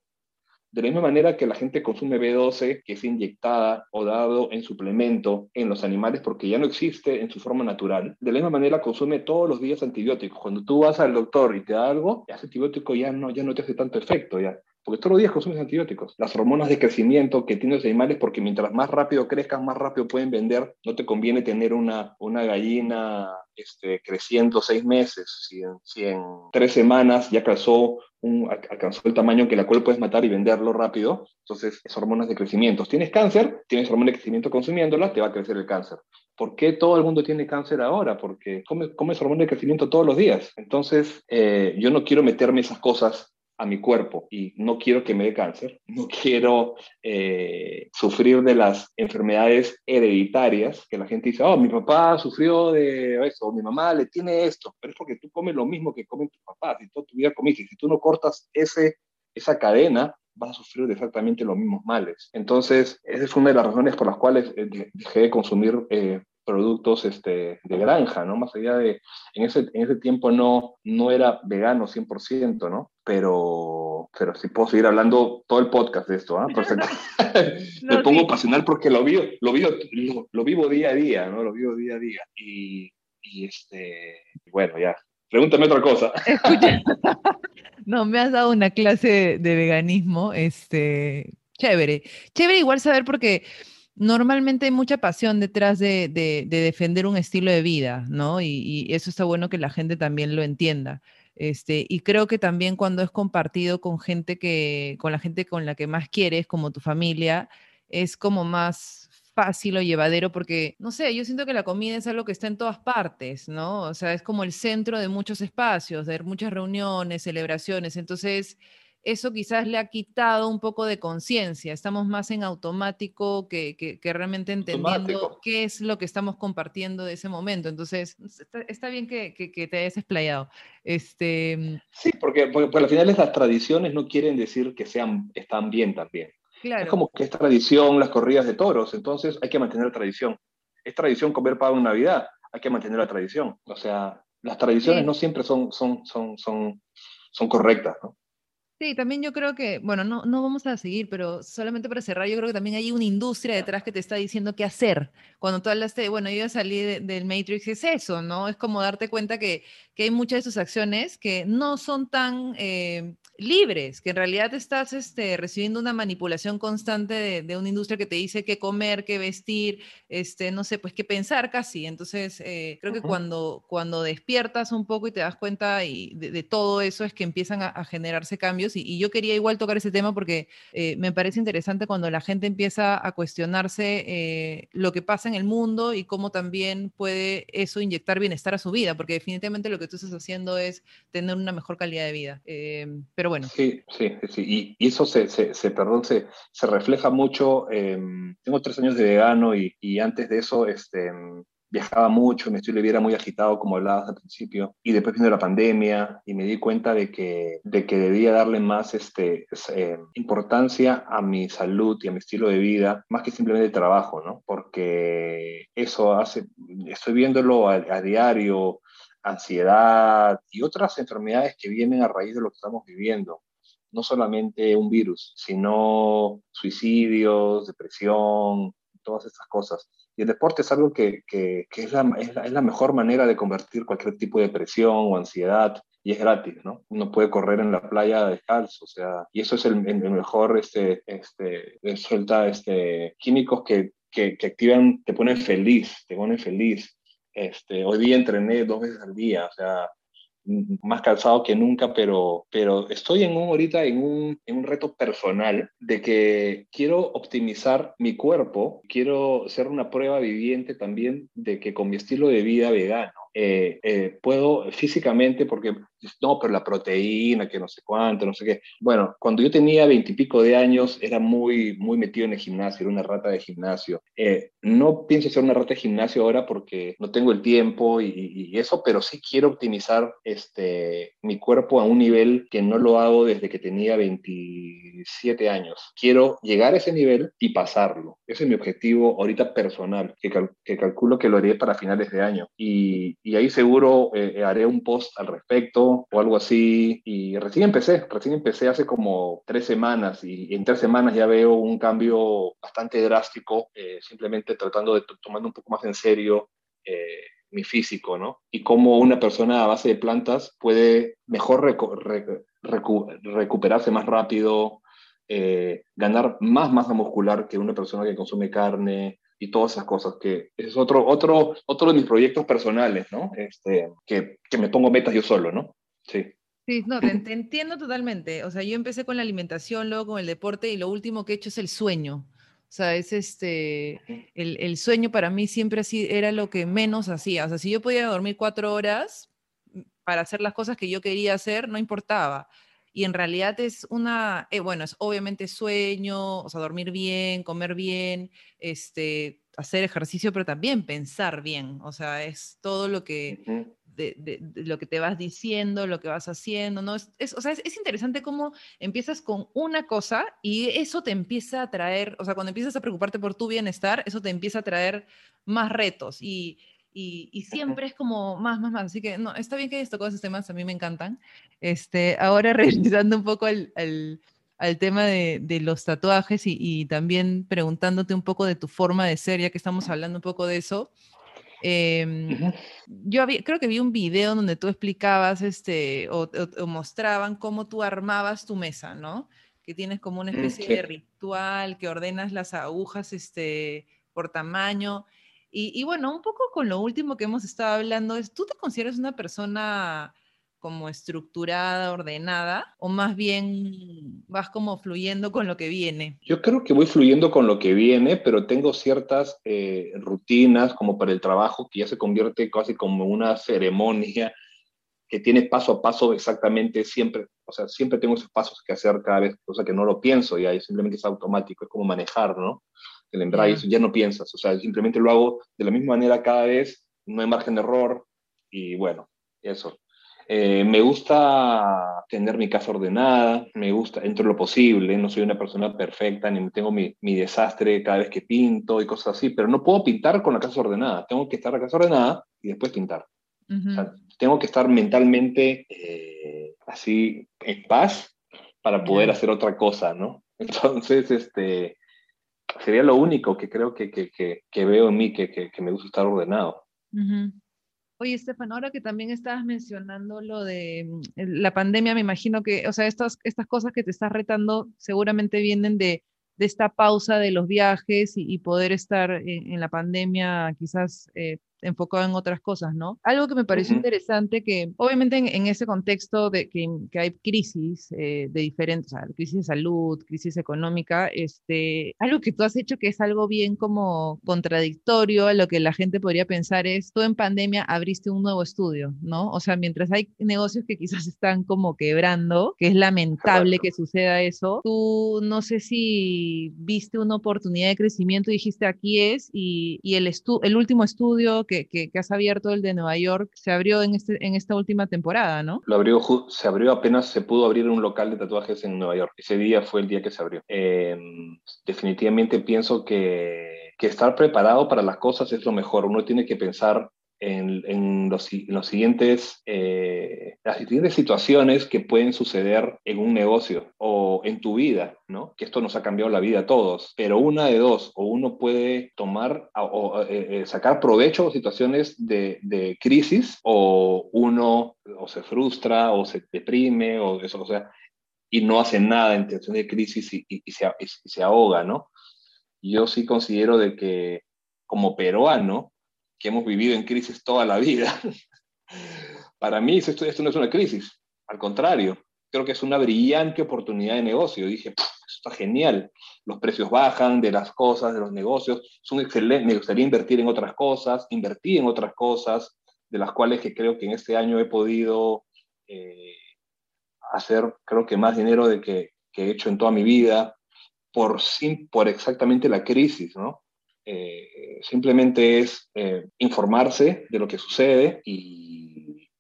S2: De la misma manera que la gente consume B12, que es inyectada o dado en suplemento en los animales porque ya no existe en su forma natural, de la misma manera consume todos los días antibióticos. Cuando tú vas al doctor y te da algo, ese antibiótico ya no, ya no te hace tanto efecto, ya. Porque todos los días consumes antibióticos. Las hormonas de crecimiento que tienen los animales, porque mientras más rápido crezcan, más rápido pueden vender, no te conviene tener una, una gallina este, creciendo seis meses. Si en, tres semanas ya calzó un, alcanzó el tamaño que la cual puedes matar y venderlo rápido, entonces es hormonas de crecimiento. Tienes cáncer, tienes hormonas de crecimiento consumiéndola, te va a crecer el cáncer. ¿Por qué todo el mundo tiene cáncer ahora? Porque comes, comes hormonas de crecimiento todos los días. Entonces, eh, yo no quiero meterme esas cosas a mi cuerpo y no quiero que me dé cáncer, [laughs] no quiero eh, sufrir de las enfermedades hereditarias, que la gente dice, oh, mi papá sufrió de eso, o mi mamá le tiene esto, pero es porque tú comes lo mismo que comen tus papás, y toda tu vida comiste, si tú no cortas ese, esa cadena, vas a sufrir exactamente los mismos males. Entonces, esa es una de las razones por las cuales eh, dejé de consumir eh, productos este, de granja, ¿no? Más allá de, en ese, en ese tiempo no, no era vegano 100%, ¿no? Pero, pero sí puedo seguir hablando todo el podcast de esto, ¿ah? ¿eh? [laughs] Me pongo sí. pasional porque lo vivo, lo, vivo, lo, lo, vivo día a día, ¿no? Lo vivo día a día. Y, y este, bueno, ya. Pregúntame otra cosa. [laughs]
S1: Escucha. No, me has dado una clase de veganismo, este, chévere. Chévere igual saber porque normalmente hay mucha pasión detrás de, de, de defender un estilo de vida, ¿no? Y, y, eso está bueno que la gente también lo entienda. Este, y creo que también cuando es compartido con gente que, con la gente con la que más quieres, como tu familia, es como más fácil o llevadero porque, no sé, yo siento que la comida es algo que está en todas partes, ¿no? O sea, es como el centro de muchos espacios, de muchas reuniones, celebraciones. Entonces, eso quizás le ha quitado un poco de conciencia. Estamos más en automático que, que, realmente entendiendo qué es lo que estamos compartiendo de ese momento. Entonces, está, bien que, que, te hayas explayado. Este...
S2: Sí, porque, porque, al final las tradiciones no quieren decir que sean, están bien también. Es como que es tradición las corridas de toros, entonces hay que mantener la tradición. Es tradición comer pavo en Navidad, hay que mantener la tradición. O sea, las tradiciones no siempre son, son, son, son, son correctas, ¿no?
S1: Sí, también yo creo que, bueno, no, no vamos a seguir, pero solamente para cerrar, yo creo que también hay una industria detrás que te está diciendo qué hacer. Cuando tú hablaste, bueno, yo salí del Matrix, es eso, ¿no? Es como darte cuenta que, que hay muchas de sus acciones que no son tan eh, libres, que en realidad estás este, recibiendo una manipulación constante de, una industria que te dice qué comer, qué vestir, este, no sé, pues qué pensar casi. Entonces, eh, creo que cuando, cuando despiertas un poco y te das cuenta y de, todo eso es que empiezan a, generarse cambios. Y, yo quería igual tocar ese tema porque eh, me parece interesante cuando la gente empieza a cuestionarse eh, lo que pasa en el mundo y cómo también puede eso inyectar bienestar a su vida, porque definitivamente lo que tú estás haciendo es tener una mejor calidad de vida. pero bueno.
S2: Sí, sí, sí. Y, eso se, perdón, se, refleja mucho. tengo tres años de vegano y, y antes de eso este, viajaba mucho, mi estilo era muy agitado, como hablabas al principio. Y después vino la pandemia y me di cuenta de que, de que debía darle más este, eh, importancia a mi salud y a mi estilo de vida, más que simplemente trabajo, ¿no? Porque eso hace, estoy viéndolo a diario ansiedad y otras enfermedades que vienen a raíz de lo que estamos viviendo. No solamente un virus, sino suicidios, depresión, todas estas cosas. Y el deporte es algo que, que, es, la, es, la, mejor manera de convertir cualquier tipo de depresión o ansiedad y es gratis, ¿no? Uno puede correr en la playa descalzo, o sea, y eso es el, mejor, este, este, suelta este, químicos que, que, que, activan, te ponen feliz, te ponen feliz. Este, hoy día entrené dos veces al día, o sea, más cansado que nunca, pero, pero estoy en un, ahorita en un, en un reto personal de que quiero optimizar mi cuerpo, quiero ser una prueba viviente también de que con mi estilo de vida vegano, eh, eh, puedo físicamente, porque no, pero la proteína, que no sé cuánto, no sé qué. Bueno, cuando yo tenía veintipico de años, era muy, muy metido en el gimnasio, era una rata de gimnasio. Eh, no pienso ser una rata de gimnasio ahora porque no tengo el tiempo y, eso, pero sí quiero optimizar este, mi cuerpo a un nivel que no lo hago desde que tenía 27 años. Quiero llegar a ese nivel y pasarlo. Ese es mi objetivo ahorita personal, que, que calculo que lo haré para finales de año. Y, y ahí seguro eh, haré un post al respecto o algo así. Y recién empecé, recién empecé hace como tres semanas y en tres semanas ya veo un cambio bastante drástico, eh, simplemente tratando de tomando un poco más en serio eh, mi físico, ¿no? Y cómo una persona a base de plantas puede mejor recuperarse más rápido, ganar más masa muscular que una persona que consume carne, y todas esas cosas, que es otro, otro, otro de mis proyectos personales, ¿no? Este, que, que me pongo metas yo solo, ¿no? Sí.
S1: Sí, no, te, entiendo totalmente. O sea, yo empecé con la alimentación, luego con el deporte y lo último que he hecho es el sueño. O sea, es este, el, el sueño para mí siempre así era lo que menos hacía. O sea, si yo podía dormir cuatro horas mm, para hacer las cosas que yo quería hacer, no importaba y en realidad es una, eh, bueno, es obviamente sueño, o sea, dormir bien, comer bien, este, hacer ejercicio, pero también pensar bien, o sea, es todo lo que, de, lo que te vas diciendo, lo que vas haciendo, ¿no? Es, o sea, es, interesante cómo empiezas con una cosa y eso te empieza a traer, o sea, cuando empiezas a preocuparte por tu bienestar, eso te empieza a traer más retos y y, siempre es como más, más, más. Así que no, está bien que hayas tocado esos temas, a mí me encantan. Este, ahora [laughs] regresando un poco al, al, tema de, de, los tatuajes y, también preguntándote un poco de tu forma de ser, ya que estamos hablando un poco de eso. Em, yo creo que vi un video donde tú explicabas este, o, mostraban cómo tú armabas tu mesa, ¿no? Que tienes como una mm, especie de ritual, que ordenas las agujas este, por tamaño. Y, bueno, un poco con lo último que hemos estado hablando, es, ¿tú te consideras una persona como estructurada, ordenada, o más bien vas como fluyendo con lo que viene?
S2: Yo creo que voy fluyendo con lo que viene, pero tengo ciertas eh, rutinas como para el trabajo que ya se convierte casi como una ceremonia que tiene paso a paso exactamente siempre, o sea, siempre tengo esos pasos que hacer cada vez, cosa que no lo pienso ya, simplemente es automático, es como manejar, ¿no? El embrague, ya no piensas, o sea, simplemente lo hago de la misma manera cada vez, no hay margen de error, y bueno, eso. Eh, me gusta tener mi casa ordenada, me gusta, dentro de lo posible, no soy una persona perfecta, ni tengo mi, mi, desastre cada vez que pinto y cosas así, pero no puedo pintar con la casa ordenada, tengo que estar la casa ordenada y después pintar. tengo que estar mentalmente eh, así en paz para poder hacer otra cosa, ¿no? [laughs] Entonces, este, sería lo único que creo que, que, que, veo en mí, que, que, me gusta estar ordenado.
S1: Oye, Estefan, ahora que también estabas mencionando lo de mm, la pandemia, me imagino que, o sea, estas, estas cosas que te estás retando seguramente vienen de, de esta pausa de los viajes y, poder estar en, la pandemia quizás eh, enfocado en otras cosas, ¿no? Algo que me pareció interesante, que obviamente en, ese contexto de que, hay crisis eh, de diferentes, o sea, crisis de salud, crisis económica, este, algo que tú has hecho que es algo bien como contradictorio a lo que la gente podría pensar es, tú en pandemia abriste un nuevo estudio, ¿no? O sea, mientras hay negocios que quizás están como quebrando, que es lamentable que suceda eso, tú no sé si viste una oportunidad de crecimiento y dijiste aquí es, y, y el, el último estudio que, has abierto, el de Nueva York, se abrió en, este, en esta última temporada, ¿no?
S2: Lo abrió, se abrió apenas se pudo abrir un local de tatuajes en Nueva York. Ese día fue el día que se abrió. Em, definitivamente pienso que, que estar preparado para las cosas es lo mejor. Uno tiene que pensar en, los, siguientes, eh, las siguientes situaciones que pueden suceder en un negocio o en tu vida, ¿no? Que esto nos ha cambiado la vida a todos, pero una de dos, o uno puede tomar o, eh, eh, sacar provecho de situaciones de, crisis, o uno o se frustra o se deprime, o eso, o sea, y no hace nada en situaciones de crisis y, y, se, y se ahoga, ¿no? Yo sí considero de que como peruano, que hemos vivido en crisis toda la vida. [laughs] Para mí esto, esto no es una crisis, al contrario, creo que es una brillante oportunidad de negocio. Dije, esto está genial, los precios bajan de las cosas, de los negocios, son excelentes, me gustaría invertir en otras cosas, invertir en otras cosas, de las cuales que creo que en este año he podido eh, hacer, creo que más dinero de que, que, he hecho en toda mi vida, por, por exactamente la crisis, ¿no? Eh, simplemente es eh, informarse de lo que sucede y,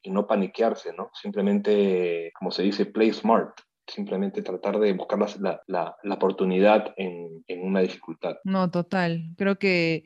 S2: no paniquearse, ¿no? Simplemente, como se dice, play smart, simplemente tratar de buscar la, la, la oportunidad en, en, una dificultad.
S1: No, total. Creo que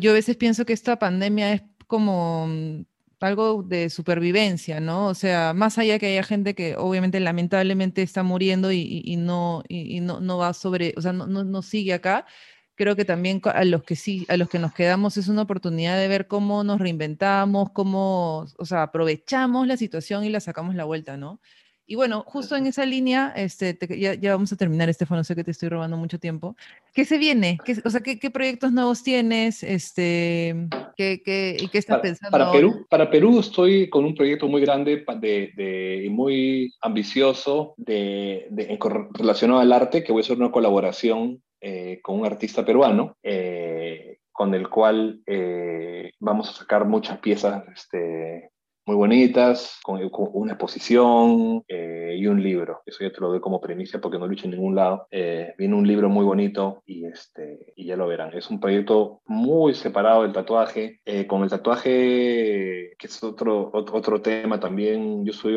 S1: yo a veces pienso que esta pandemia es como mm, algo de supervivencia, ¿no? O sea, más allá que haya gente que obviamente lamentablemente está muriendo y, y no, y, no, no va sobre, o sea, no, no, no sigue acá, creo que también a los que sí, a los que nos quedamos es una oportunidad de ver cómo nos reinventamos, cómo, o sea, aprovechamos la situación y la sacamos la vuelta, ¿no? Y bueno, justo en esa línea, este, ya, ya, vamos a terminar, Estefano, sé que te estoy robando mucho tiempo. ¿Qué se viene? ¿Qué, o sea, ¿qué, ¿qué, proyectos nuevos tienes? Este, ¿qué, qué, ¿Y qué estás pensando?
S2: Para Perú, para Perú estoy con un proyecto muy grande de, de muy ambicioso de, de, relacionado al arte, que voy a hacer una colaboración eh, con un artista peruano, eh, con el cual eh, vamos a sacar muchas piezas este, muy bonitas, con, una exposición eh, y un libro. Eso ya te lo doy como premisa porque no lo he hecho en ningún lado. Eh, viene un libro muy bonito y, este, y ya lo verán. Es un proyecto muy separado del tatuaje. Eh, con el tatuaje, que es otro, otro, tema también, yo soy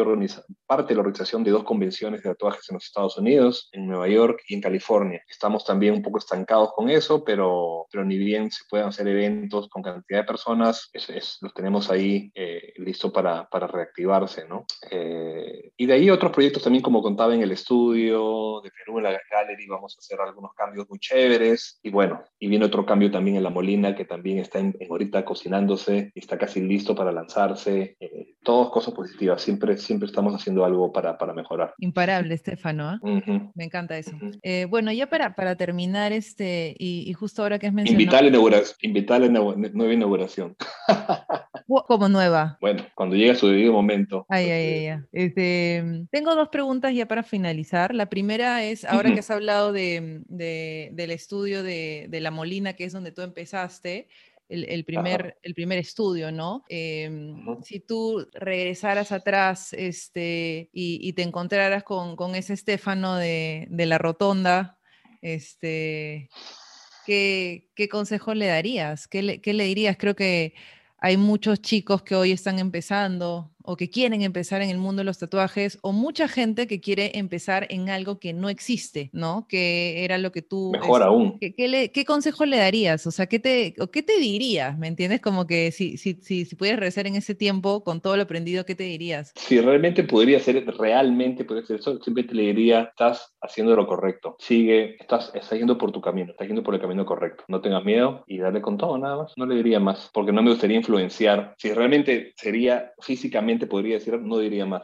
S2: parte de la organización de dos convenciones de tatuajes en los Estados Unidos, en Nueva York y en California. Estamos también un poco estancados con eso, pero, pero ni bien se pueden hacer eventos con cantidad de personas, es, los tenemos ahí listos para, para reactivarse, ¿no? Eh, y de ahí otros proyectos también, como contaba en el estudio de Perú, en la Gallery, vamos a hacer algunos cambios muy chéveres. Y bueno, y viene otro cambio también en La Molina, que también está en, ahorita cocinándose y está casi listo para lanzarse. Eh, todas cosas positivas, siempre, siempre estamos haciendo algo para, para mejorar.
S1: Imparable, Estefano, ¿eh? me encanta eso. bueno, ya para, para terminar, este, y, justo ahora que es mencionado...
S2: Invitar a la nueva inauguración. [laughs]
S1: Como nueva.
S2: Bueno, cuando llegue su debido momento.
S1: Ay, ay, ay. Este, tengo dos preguntas ya para finalizar. La primera es, ahora que has hablado de, del estudio de, La Molina, que es donde tú empezaste, el, primer, el primer estudio, ¿no? Em, si tú regresaras atrás este, y, te encontraras con, ese Estefano de, la rotonda, este, ¿qué, consejo le darías? ¿Qué ¿Qué le dirías? Creo que hay muchos chicos que hoy están empezando o que quieren empezar en el mundo de los tatuajes, o mucha gente que quiere empezar en algo que no existe, ¿no? Que era lo que tú...
S2: Mejor aún.
S1: ¿qué, consejo le darías? O sea, ¿qué te, o ¿qué te dirías? ¿Me entiendes? Como que si, si, si, si pudieras regresar en ese tiempo con todo lo aprendido, ¿qué te dirías?
S2: Si realmente podría ser, realmente podría ser eso, simplemente le diría, estás haciendo lo correcto. Sigue, estás, estás yendo por tu camino, estás yendo por el camino correcto. No tengas miedo y dale con todo, nada más. No le diría más, porque no me gustaría influenciar. Si realmente sería físicamente podría decir, no diría más,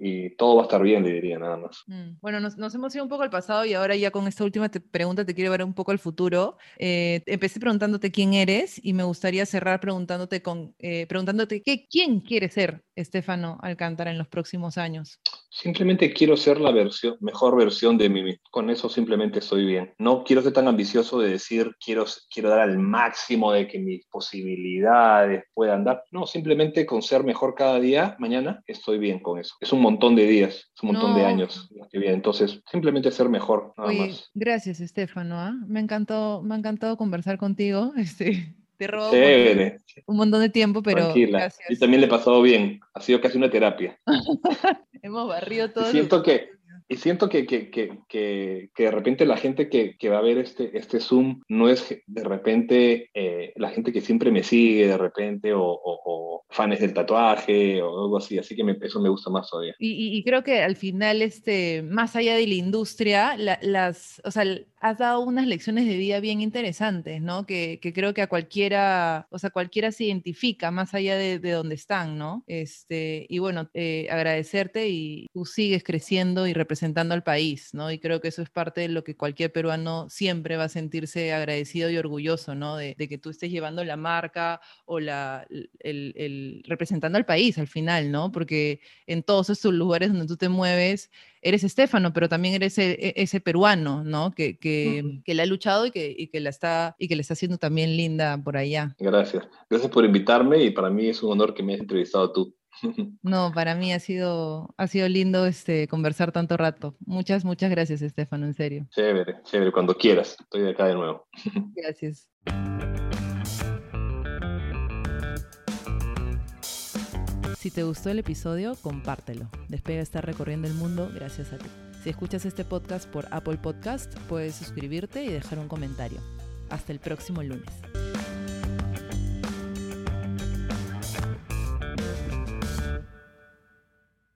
S2: y todo va a estar bien, le diría nada más.
S1: Mm, bueno, nos, hemos ido un poco al pasado y ahora ya con esta última pregunta te quiero ver un poco al futuro. Eh, empecé preguntándote quién eres y me gustaría cerrar preguntándote, con, eh, preguntándote ¿qué, quién quiere ser Estefano Alcántara en los próximos años.
S2: Simplemente quiero ser la versión, mejor versión de mí Con eso simplemente estoy bien. No quiero ser tan ambicioso de decir quiero, quiero dar al máximo de que mis posibilidades puedan dar. No, simplemente con ser mejor cada día, mañana, estoy bien con eso. Es un montón de días, es un montón de años. Entonces, simplemente ser mejor, nada más.
S1: Gracias, Estefano. ¿ah? Me, encantó, me ha encantado conversar contigo. [laughs] Este, te robo un montón de tiempo, pero
S2: Tranquila. Y también le he pasado bien. Ha sido casi una terapia. [laughs]
S1: Hemos barrido todo.
S2: siento que, y siento que, que, que, que, de repente la gente que, va a ver este, este Zoom no es de repente eh, la gente que siempre me sigue de repente o, o, fans del tatuaje o algo así, así que me, eso me gusta más todavía.
S1: Y, y, creo que al final, este, más allá de la industria, las, o sea, has dado unas lecciones de vida bien interesantes, ¿no? Que, que creo que a cualquiera, o sea, cualquiera se identifica más allá de, de donde están, ¿no? Este, y bueno, eh, agradecerte y tú sigues creciendo y representando al país, ¿no? Y creo que eso es parte de lo que cualquier peruano siempre va a sentirse agradecido y orgulloso, ¿no? De, que tú estés llevando la marca o la, el, representando al país al final, ¿no? Porque en todos estos lugares donde tú te mueves, eres Estefano, pero también eres e, e, ese, peruano, ¿no? Que, que, que, le ha luchado y que, y que, la está, y que le está haciendo también linda por allá.
S2: Gracias. Gracias por invitarme y para mí es un honor que me hayas entrevistado tú. [laughs]
S1: No, para mí ha sido, ha sido lindo este, conversar tanto rato. Muchas, muchas gracias, Estefano, en serio.
S2: Chévere, chévere, cuando quieras. Estoy acá de nuevo. [laughs]
S1: Gracias. Si te gustó el episodio, compártelo. Despega está recorriendo el mundo gracias a ti. Si escuchas este podcast por Apple Podcast, puedes suscribirte y dejar un comentario. Hasta el próximo lunes.